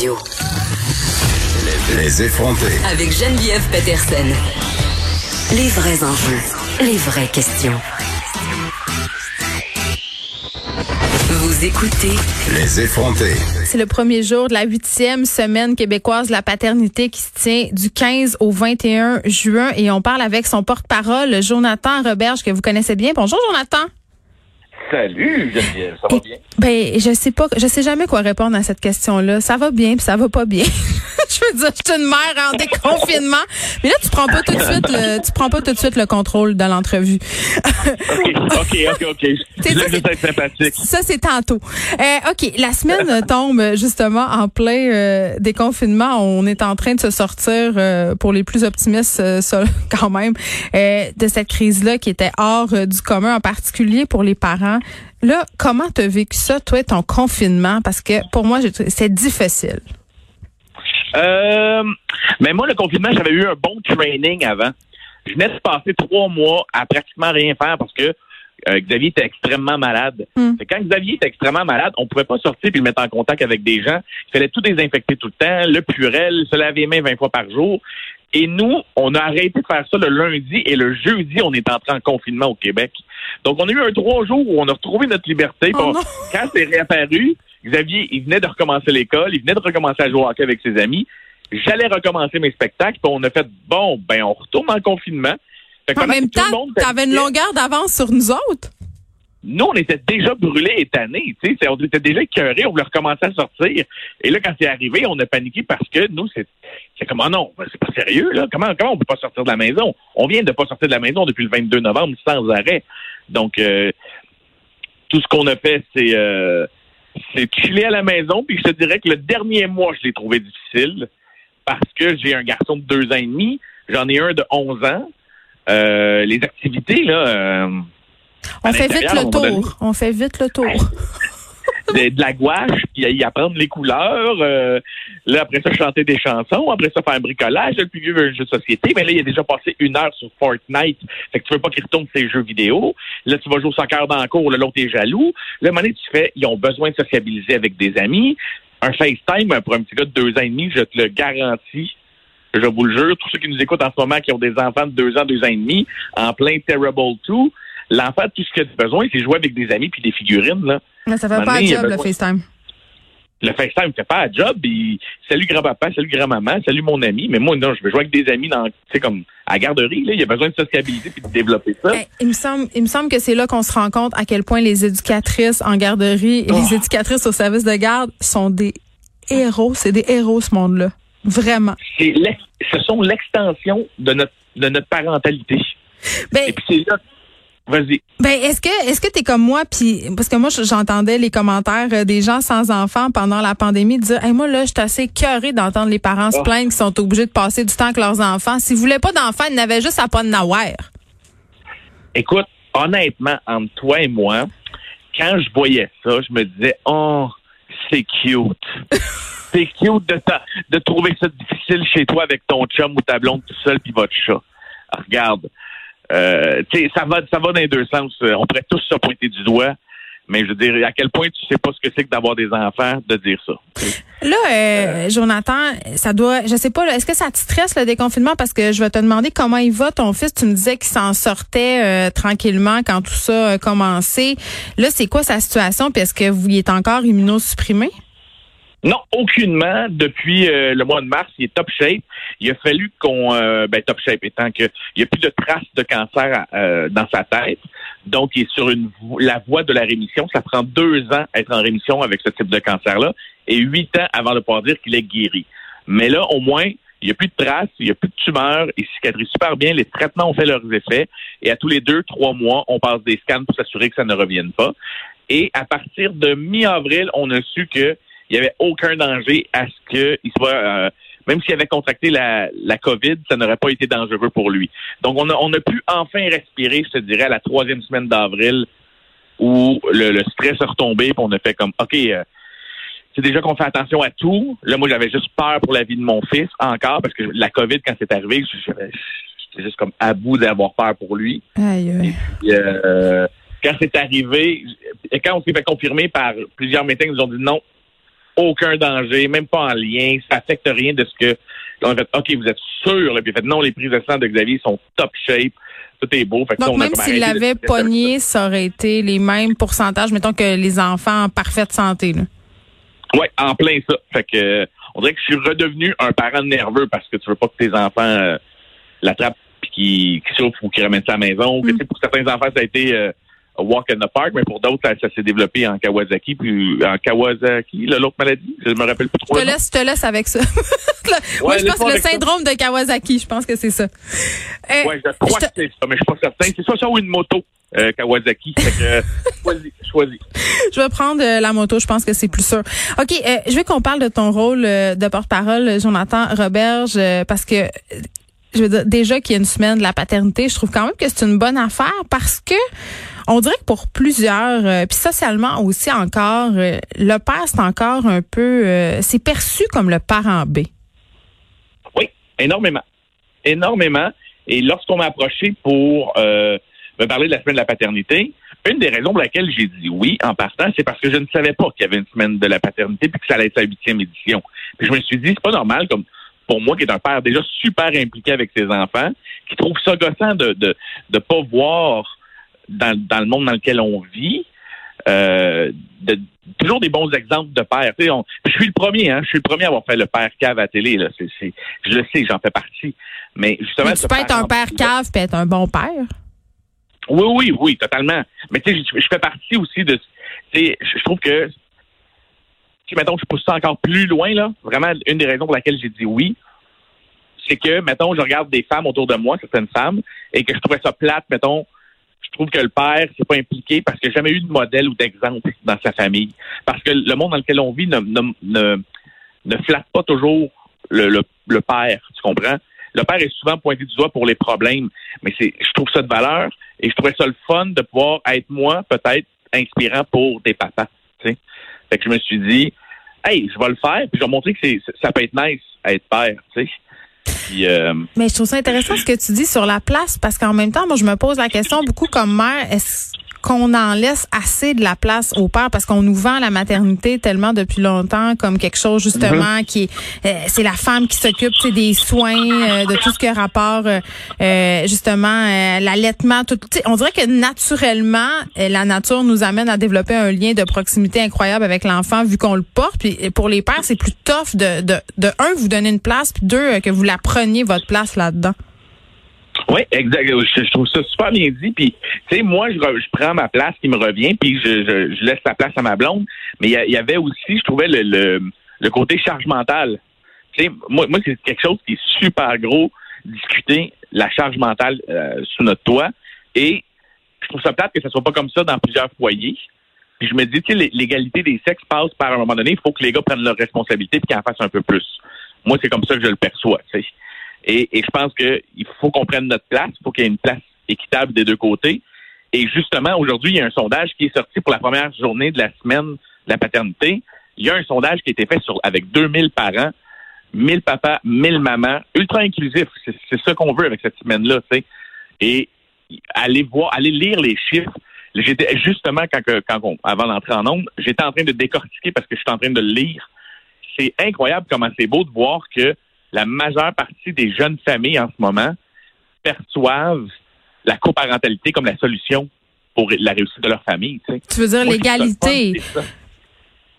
Radio. Les effronter. Avec Geneviève Peterson. Les vrais enjeux, les vraies questions. Vous écoutez Les effronter. C'est le premier jour de la huitième semaine québécoise de la paternité qui se tient du 15 au 21 juin et on parle avec son porte-parole, Jonathan Roberge, que vous connaissez bien. Bonjour, Jonathan. Salut Geneviève, ça va bien? Ben, je sais pas, je sais jamais quoi répondre à cette question-là. Ça va bien, puis ça va pas bien. je veux dire, je suis une mère en déconfinement, mais là tu prends pas tout de suite le, tu prends pas tout de suite le contrôle de l'entrevue. OK, OK, OK, OK. C'est ça, c'est- sympathique. Ça, c'est tantôt. Euh, OK, la semaine tombe justement en plein euh, déconfinement. On est en train de se sortir, euh, pour les plus optimistes euh, ça, quand même, euh, de cette crise-là qui était hors euh, du commun, en particulier pour les parents. Là, comment t'as vécu ça, toi, ton confinement? Parce que pour moi, c'est difficile. Euh, mais moi, le confinement, j'avais eu un bon training avant. Je venais de passer trois mois à pratiquement rien faire parce que euh, Xavier était extrêmement malade. Que Quand Xavier était extrêmement malade, on pouvait pas sortir puis le mettre en contact avec des gens. Il fallait tout désinfecter tout le temps, le purel, se laver les mains 20 fois par jour. Et nous, on a arrêté de faire ça le lundi et le jeudi, on est entré en confinement au Québec. Donc, on a eu un trois jours où on a retrouvé notre liberté. Oh quand c'est réapparu, Xavier, il venait de recommencer l'école, il venait de recommencer à jouer au hockey avec ses amis. J'allais recommencer mes spectacles, puis on a fait bon, ben on retourne en confinement. En même temps, t'avais une longueur d'avance sur nous autres. Nous, on était déjà brûlés et tannés, tu sais, on était déjà écœurés, on voulait recommencer à sortir. Et là, quand c'est arrivé, on a paniqué parce que nous, c'est c'est comme, ah non, ben, c'est pas sérieux, là. Comment, comment on peut pas sortir de la maison? On vient de pas sortir de la maison depuis le 22 novembre sans arrêt. Donc, euh, tout ce qu'on a fait, c'est euh, c'est chiller à la maison. Puis je te dirais que le dernier mois, je l'ai trouvé difficile parce que j'ai un garçon de deux ans et demi, j'en ai un de 11 ans. Euh, les activités, là, euh, On fait vite le tour. On fait vite le tour. De, la gouache, puis y apprendre les couleurs. euh, là, après ça, chanter des chansons. Après ça, faire un bricolage. Le plus vieux veut un jeu de société. Mais là, il a déjà passé une heure sur Fortnite. Fait que tu veux pas qu'il retourne ses jeux vidéo. Là, tu vas jouer au soccer dans le cours. Là, l'autre est jaloux. Là, à tu fais, ils ont besoin de sociabiliser avec des amis. Un FaceTime, pour un petit gars de deux ans et demi, je te le garantis. Je vous le jure, tous ceux qui nous écoutent en ce moment, qui ont des enfants de deux ans, deux ans et demi, en plein Terrible 2, l'enfant, tout ce qu'il a besoin, c'est jouer avec des amis puis des figurines, là. Mais ça fait pas a job, le FaceTime. le FaceTime fait pas la job. Il, salut grand-papa, salut grand-maman, salut mon ami. Mais moi, non, je veux jouer avec des amis dans, tu comme à la garderie. Là, il y a besoin de sociabiliser puis de développer ça. Eh, il me semble, il me semble que c'est là qu'on se rend compte à quel point les éducatrices en garderie et Oh. les éducatrices au service de garde sont des héros. C'est des héros, ce monde-là. Vraiment. Ce sont l'extension de notre, de notre parentalité. Ben, Et puis c'est là. Vas-y. ben est-ce que est-ce que t'es comme moi puis parce que moi j'entendais les commentaires euh, des gens sans enfants pendant la pandémie dire hey, moi là je suis assez cœurée d'entendre les parents se Oh. plaindre qu'ils sont obligés de passer du temps avec leurs enfants. S'ils voulaient pas d'enfants, ils n'avaient juste à pas de nawer. Écoute, honnêtement, entre toi et moi, quand je voyais ça, je me disais, oh, c'est cute. c'est cute de, ta- de trouver ça difficile chez toi avec ton chum ou ta blonde tout seul puis votre chat. Ah, regarde, euh, tu sais, ça va, ça va dans les deux sens. Euh, On pourrait tous se pointer du doigt. Mais je veux dire, à quel point tu sais pas ce que c'est que d'avoir des enfants, de dire ça. Là, euh, Jonathan, ça doit, je sais pas, est-ce que ça te stresse le déconfinement? Parce que je vais te demander comment il va ton fils. Tu me disais qu'il s'en sortait euh, tranquillement quand tout ça a commencé. Là, c'est quoi sa situation? Puis est-ce que vous il est encore immunosupprimé? Non, aucunement. Depuis euh, le mois de mars, il est top shape. Il a fallu qu'on, euh, ben top shape étant que il n'y a plus de traces de cancer euh, dans sa tête, donc il est sur la voie de la rémission. Ça prend deux ans à être en rémission avec ce type de cancer-là et huit ans avant de pouvoir dire qu'il est guéri. Mais là, au moins, il n'y a plus de traces, il n'y a plus de tumeurs, il cicatrise super bien, les traitements ont fait leurs effets, et à tous les deux, trois mois, on passe des scans pour s'assurer que ça ne revienne pas. Et à partir de mi-avril, on a su que il n'y avait aucun danger à ce qu'il soit, euh, même s'il avait contracté la, la COVID, ça n'aurait pas été dangereux pour lui. Donc, on a, on a pu enfin respirer, je te dirais, à la troisième semaine d'avril, où le, le stress est retombé, puis on a fait comme, OK, euh, c'est déjà qu'on fait attention à tout. Là, moi, j'avais juste peur pour la vie de mon fils, encore, parce que la COVID, quand c'est arrivé, j'étais juste comme à bout d'avoir peur pour lui. Aïe. Puis, euh, quand c'est arrivé, et quand on s'est fait confirmer par plusieurs médecins, ils nous ont dit non, aucun danger, même pas en lien, ça affecte rien de ce que on a fait. Ok, vous êtes sûr là, puis fait non, les prises de sang de Xavier sont top shape. Tout est beau. Fait que Donc, ça, on a même s'il l'avait pogné, ça aurait été les mêmes pourcentages, mettons que les enfants en parfaite santé. Là. Ouais, en plein ça. Fait que euh, on dirait que je suis redevenu un parent nerveux parce que tu veux pas que tes enfants euh, l'attrapent puis qu'ils souffrent ou qu'ils ramènent ça à la maison. Sais, pour certains enfants, ça a été euh, walk in the park, mais pour d'autres, ça, s'est développé en Kawasaki, puis en Kawasaki, l'autre maladie. Je me rappelle plus trop. Je te laisse, je te laisse avec ça. Moi, je pense que le ça. syndrome de Kawasaki, je pense que c'est ça. Euh, Ouais, je crois je que c'est ça, mais je suis pas certain. C'est soit ça ou une moto, euh, Kawasaki. Fait que, euh, choisis, choisis. Je vais prendre euh, la moto, je pense que c'est plus sûr. OK, euh, je veux qu'on parle de ton rôle de porte-parole, Jonathan Roberge, parce que, je veux dire, déjà qu'il y a une semaine de la paternité, je trouve quand même que c'est une bonne affaire parce que on dirait que pour plusieurs, euh, puis socialement aussi encore, euh, le père, c'est encore un peu, euh, c'est perçu comme le parent B. Oui, énormément. Énormément. Et lorsqu'on m'a approché pour euh, me parler de la semaine de la paternité, une des raisons pour laquelle j'ai dit oui en partant, c'est parce que je ne savais pas qu'il y avait une semaine de la paternité puis que ça allait être sa huitième édition. Puis je me suis dit, c'est pas normal comme pour moi qui est un père déjà super impliqué avec ses enfants, qui trouve ça gossant de de de pas voir dans, dans le monde dans lequel on vit euh, de, toujours des bons exemples de pères. Tu sais, on- je suis le premier, hein, je suis le premier à avoir fait le père cave à la télé. Là. C'est, c'est- je le sais, j'en fais partie. Mais justement, Mais tu peux être un père cave puis être un bon père? Oui, oui, oui, totalement. Mais tu sais, je, je fais partie aussi de. Tu sais, je je trouve que. Si, mettons, je pousse ça encore plus loin, là, vraiment, une des raisons pour laquelle j'ai dit oui, c'est que, mettons, je regarde des femmes autour de moi, certaines femmes, et que je trouvais ça plate, mettons, je trouve que le père s'est pas impliqué parce qu'il n'y a jamais eu de modèle ou d'exemple dans sa famille. Parce que le monde dans lequel on vit ne, flatte pas toujours le père, tu comprends? Le père est souvent pointé du doigt pour les problèmes, mais c'est, je trouve ça de valeur et je trouvais ça le fun de pouvoir être moi, peut-être, inspirant pour des papas, tu sais. Fait que je me suis dit, hey, je vais le faire, puis je vais montrer que c'est, ça peut être nice à être père, tu sais. Puis, euh, Mais je trouve ça intéressant ce que tu dis sur la place parce qu'en même temps, moi, je me pose la question beaucoup comme mère, est-ce qu'on en laisse assez de la place au père parce qu'on nous vend la maternité tellement depuis longtemps comme quelque chose justement qui est euh, c'est la femme qui s'occupe des soins euh, de tout ce qui a rapport euh, euh, justement l'allaitement tout on dirait que naturellement la nature nous amène à développer un lien de proximité incroyable avec l'enfant vu qu'on le porte puis pour les pères c'est plus tough de de de un vous donner une place puis deux que vous la preniez votre place là-dedans. Oui, exact. Je, trouve ça super bien dit. Puis, tu sais, moi, je, re- je prends ma place qui me revient, puis je, je, laisse la place à ma blonde. Mais il y, avait aussi, je trouvais, le, le, côté charge mentale. Tu sais, moi, moi c'est quelque chose qui est super gros, discuter la charge mentale euh, sous notre toit. Et je trouve ça plate que ce soit pas comme ça dans plusieurs foyers. Puis je me dis, tu sais, l'é- l'égalité des sexes passe par un moment donné, il faut que les gars prennent leurs responsabilités et qu'ils en fassent un peu plus. Moi, c'est comme ça que je le perçois, tu sais. Et, et je pense qu'il faut qu'on prenne notre place, il faut qu'il y ait une place équitable des deux côtés. Et justement, aujourd'hui, il y a un sondage qui est sorti pour la première journée de la semaine de la paternité. Il y a un sondage qui a été fait sur, avec 2000 parents, 1000 papas, 1000 mamans, ultra inclusif. C'est ça qu'on veut avec cette semaine-là, tu sais. Et aller voir, aller lire les chiffres. J'étais justement quand, quand on, avant d'entrer en onde, j'étais en train de décortiquer parce que je suis en train de le lire. C'est incroyable comment c'est beau de voir que la majeure partie des jeunes familles en ce moment perçoivent la coparentalité comme la solution pour la réussite de leur famille. Tu, sais. Tu veux dire l'égalité?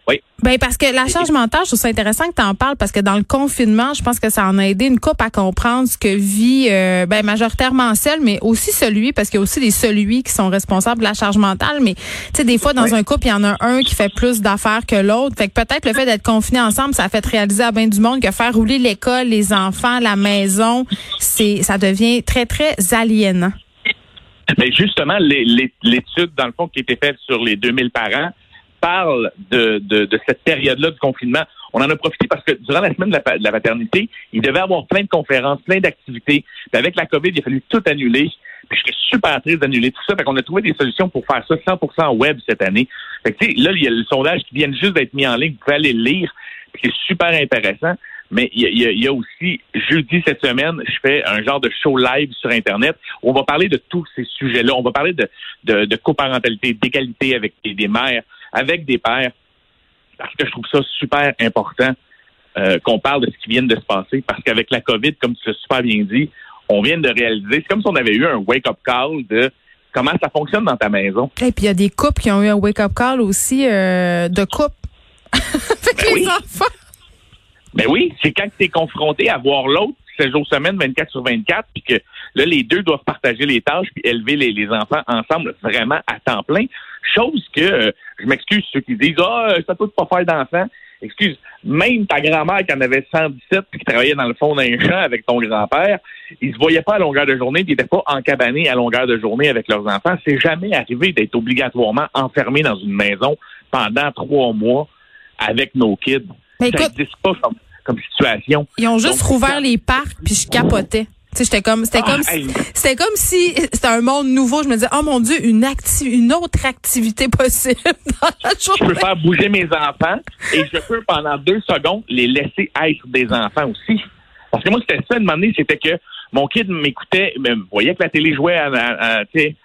Ça. Ben parce que la charge mentale, je trouve ça intéressant que tu en parles parce que dans le confinement, je pense que ça en a aidé une couple à comprendre ce que vit euh, ben majoritairement seul, mais aussi celui parce qu'il y a aussi des celui qui sont responsables de la charge mentale. Mais tu sais, des fois dans un couple, il y en a un qui fait plus d'affaires que l'autre. Fait que peut-être le fait d'être confinés ensemble, ça a fait réaliser à bien du monde que faire rouler l'école, les enfants, la maison, c'est ça devient très très aliénant. Mais justement, les- les- l'étude, dans le fond, qui a été faite sur les 2000 parents, parle de, de, de cette période-là du confinement. On en a profité parce que durant la semaine de la, paternité, il devait avoir plein de conférences, plein d'activités. Avec la COVID, il a fallu tout annuler. Puis j'étais super triste d'annuler tout ça. Fait qu'on a trouvé des solutions pour faire ça 100% web cette année. Fait que, là, il y a le sondage qui vient juste d'être mis en ligne. Vous pouvez aller le lire. C'est super intéressant. Mais il y, y y a aussi, jeudi cette semaine, je fais un genre de show live sur Internet on va parler de tous ces sujets-là. On va parler de, de, de coparentalité, d'égalité avec des mères, avec des pères. parce que je trouve ça super important euh, qu'on parle de ce qui vient de se passer, parce qu'avec la COVID, comme tu l'as super bien dit, on vient de réaliser, c'est comme si on avait eu un wake-up call de comment ça fonctionne dans ta maison. Et puis il y a des couples qui ont eu un wake-up call aussi euh, de couple avec Ben les oui. enfants. Ben oui, c'est quand tu es confronté à voir l'autre 16 jours semaine, 24 sur 24, puis que là, les deux doivent partager les tâches puis élever les, les enfants ensemble vraiment à temps plein. Chose que, euh, je m'excuse ceux qui disent, ah, ça peut pas faire d'enfants. Excuse, même ta grand-mère qui en avait 117 puis qui travaillait dans le fond d'un champ avec ton grand-père, ils se voyaient pas à longueur de journée ils n'étaient pas encabanés à longueur de journée avec leurs enfants. C'est jamais arrivé d'être obligatoirement enfermés dans une maison pendant trois mois avec nos kids. Mais ça écoute- n'existe pas comme, comme situation. Ils ont juste Donc, rouvert les parcs puis je capotais. J'étais comme, c'était Ah, comme, si- hey. c'était comme si c'était un monde nouveau. Je me disais, oh mon dieu, une acti une autre activité possible dans la je peux faire bouger mes enfants et je peux pendant deux secondes les laisser être des enfants aussi. Parce que moi, c'était ça, de moment donné, c'était que mon kid m'écoutait, me voyait que la télé jouait à, à- à- tu sais, j'ai-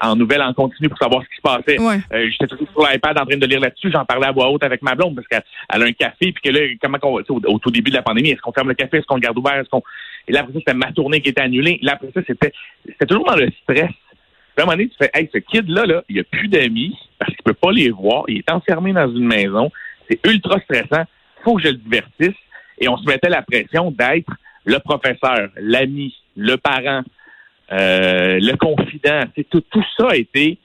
en nouvelle en continu pour savoir ce qui se passait. Ouais. Euh, J'étais toujours sur l'iPad en train de lire là-dessus. J'en parlais à voix haute avec ma blonde parce qu'elle elle a un café. Puis que là, comment qu'on, au, au tout début de la pandémie, est-ce qu'on ferme le café, est-ce qu'on le garde ouvert, est-ce qu'on... Et là, après ça, c'était ma tournée qui était annulée. Là, après ça, c'était, c'était toujours dans le stress. Puis à un moment donné, tu fais, hey, ce kid-là, là, il a plus d'amis parce qu'il peut pas les voir. Il est enfermé dans une maison. C'est ultra stressant. Faut que je le divertisse. Et on se mettait la pression d'être le professeur, l'ami, le parent, euh, le confident. C'est tout, tout ça a été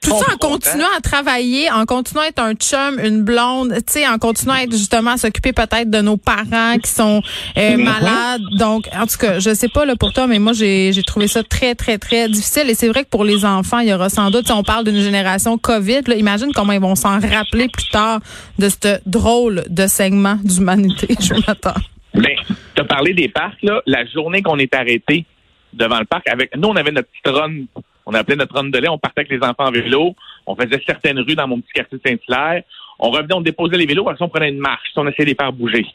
Tout ça en continuant à travailler, en continuant à être un chum, une blonde, tu sais, en continuant à être justement à s'occuper peut-être de nos parents qui sont euh, Mhm. malades. Donc, en tout cas, je sais pas là pour toi, mais moi j'ai j'ai trouvé ça très très très difficile. Et c'est vrai que pour les enfants, il y aura sans doute, si on parle d'une génération Covid, là, imagine comment ils vont s'en rappeler plus tard de ce drôle de segment d'humanité. Je m'attends. Ben, tu as parlé des parcs, là. La journée qu'on est arrêté devant le parc, avec nous, on avait notre petite run, on appelait notre run de lait, on partait avec les enfants en vélo, on faisait certaines rues dans mon petit quartier de Saint-Hilaire, on revenait, on déposait les vélos, après on prenait une marche, on essayait de les faire bouger.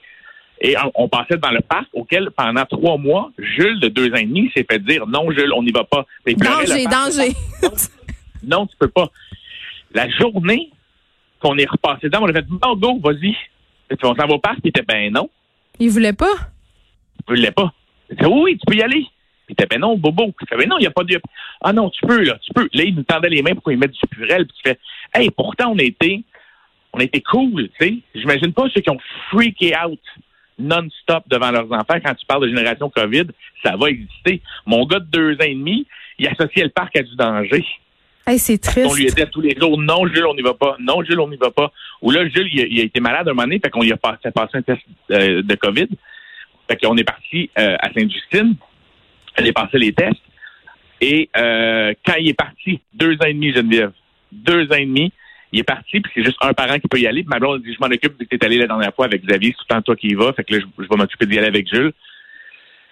Et on, passait devant le parc auquel, pendant trois mois, Jules, de deux ans et demi, s'est fait dire non, Jules, on n'y va pas. Il Danger, danger. Non, tu peux pas. La journée qu'on est repassé dedans, on a fait go, vas-y. Et puis on s'en va au parc, il était ben non. Ils voulaient pas? Je voulais pas. Il oui, oui, tu peux y aller. Puis il était, ben non, Bobo. Fais, ben non, il n'y a pas de. Ah non, tu peux, là, tu peux. Là, il nous tendait les mains pour qu'on y mette du purel. Puis tu fais, hey, pourtant, on a été, on cool, tu sais. J'imagine pas ceux qui ont freaké out non-stop devant leurs enfants quand tu parles de génération COVID. Ça va exister. Mon gars de deux ans et demi, il associait le parc à du danger. Hey, c'est triste. On lui disait tous les jours, non, Jules, on n'y va pas. Non, Jules, on n'y va pas. Ou là, Jules, il a, il a été malade un moment donné, fait qu'on lui a passé, passé un test euh, de COVID. Fait qu'on est parti euh, à Sainte-Justine. Elle est passé les tests. Et euh, quand il est parti, deux ans et demi, Geneviève, deux ans et demi, il est parti, puis c'est juste un parent qui peut y aller. Puis ma blonde a dit, je m'en occupe, vu que t'es allé la dernière fois avec Xavier, c'est tout le temps toi qui y vas. Fait que là, je, je vais m'occuper d'y aller avec Jules.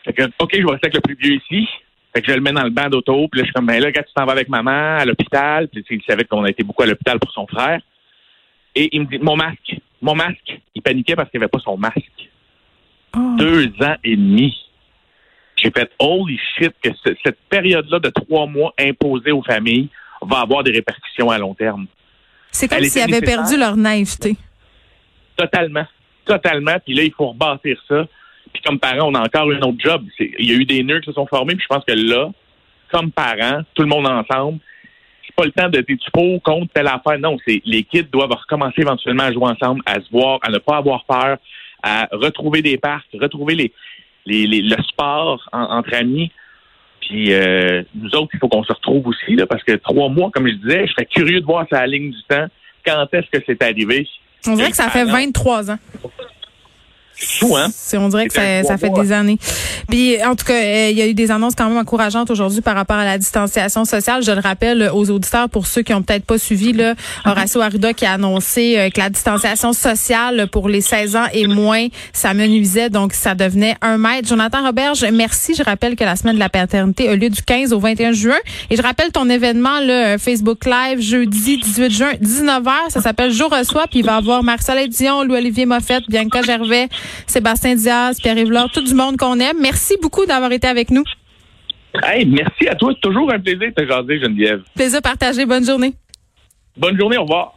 Fait que, OK, je vais rester avec le plus vieux ici. Fait que je le mets dans le banc d'auto. Puis là, je suis comme, ben là, quand tu t'en vas avec maman à l'hôpital, puis il savait qu'on a été beaucoup à l'hôpital pour son frère. Et il me dit, mon masque, mon masque. Il paniquait parce qu'il avait pas son masque. Oh. Deux ans et demi. J'ai fait, holy shit, que ce- cette période-là de trois mois imposée aux familles va avoir des répercussions à long terme. C'est comme s'ils avaient perdu leur naïveté. Totalement. Totalement. Puis là, il faut rebâtir ça. Puis comme parent, on a encore un autre job. Il y a eu des nœuds qui se sont formés. Puis je pense que là, comme parents, tout le monde ensemble, c'est pas le temps de dire tu pour, contre telle affaire. Non, c'est les kids doivent recommencer éventuellement à jouer ensemble, à se voir, à ne pas avoir peur, à retrouver des parcs, retrouver les, les, les- le sport en- entre amis. Puis euh, nous autres, il faut qu'on se retrouve aussi, là, parce que trois mois, comme je disais, je serais curieux de voir sa ligne du temps. Quand est-ce que c'est arrivé? On dirait que ça fait Ah, non. 23 ans. Fou, hein? On dirait que ça, ça fait mois. des années. Puis, en tout cas, euh, il y a eu des annonces quand même encourageantes aujourd'hui par rapport à la distanciation sociale. Je le rappelle aux auditeurs, pour ceux qui ont peut-être pas suivi, là, Horacio Arruda qui a annoncé euh, que la distanciation sociale pour les 16 ans et moins, ça menuisait, donc ça devenait un mètre. Jonathan Roberge, merci. Je rappelle que la semaine de la paternité a lieu du 15 au 21 juin. Et je rappelle ton événement, là, euh, Facebook Live, jeudi 18 juin, 19h. Ça s'appelle Jour reçoit, puis il va y avoir Marcel Dion, Louis-Olivier Moffett, Bianca Gervais, Sébastien Diaz, Pierre-Yves tout du monde qu'on aime. Merci beaucoup d'avoir été avec nous. Hey, merci à toi. C'est toujours un plaisir de te jaser, Geneviève. Plaisir partagé. Bonne journée. Bonne journée, au revoir.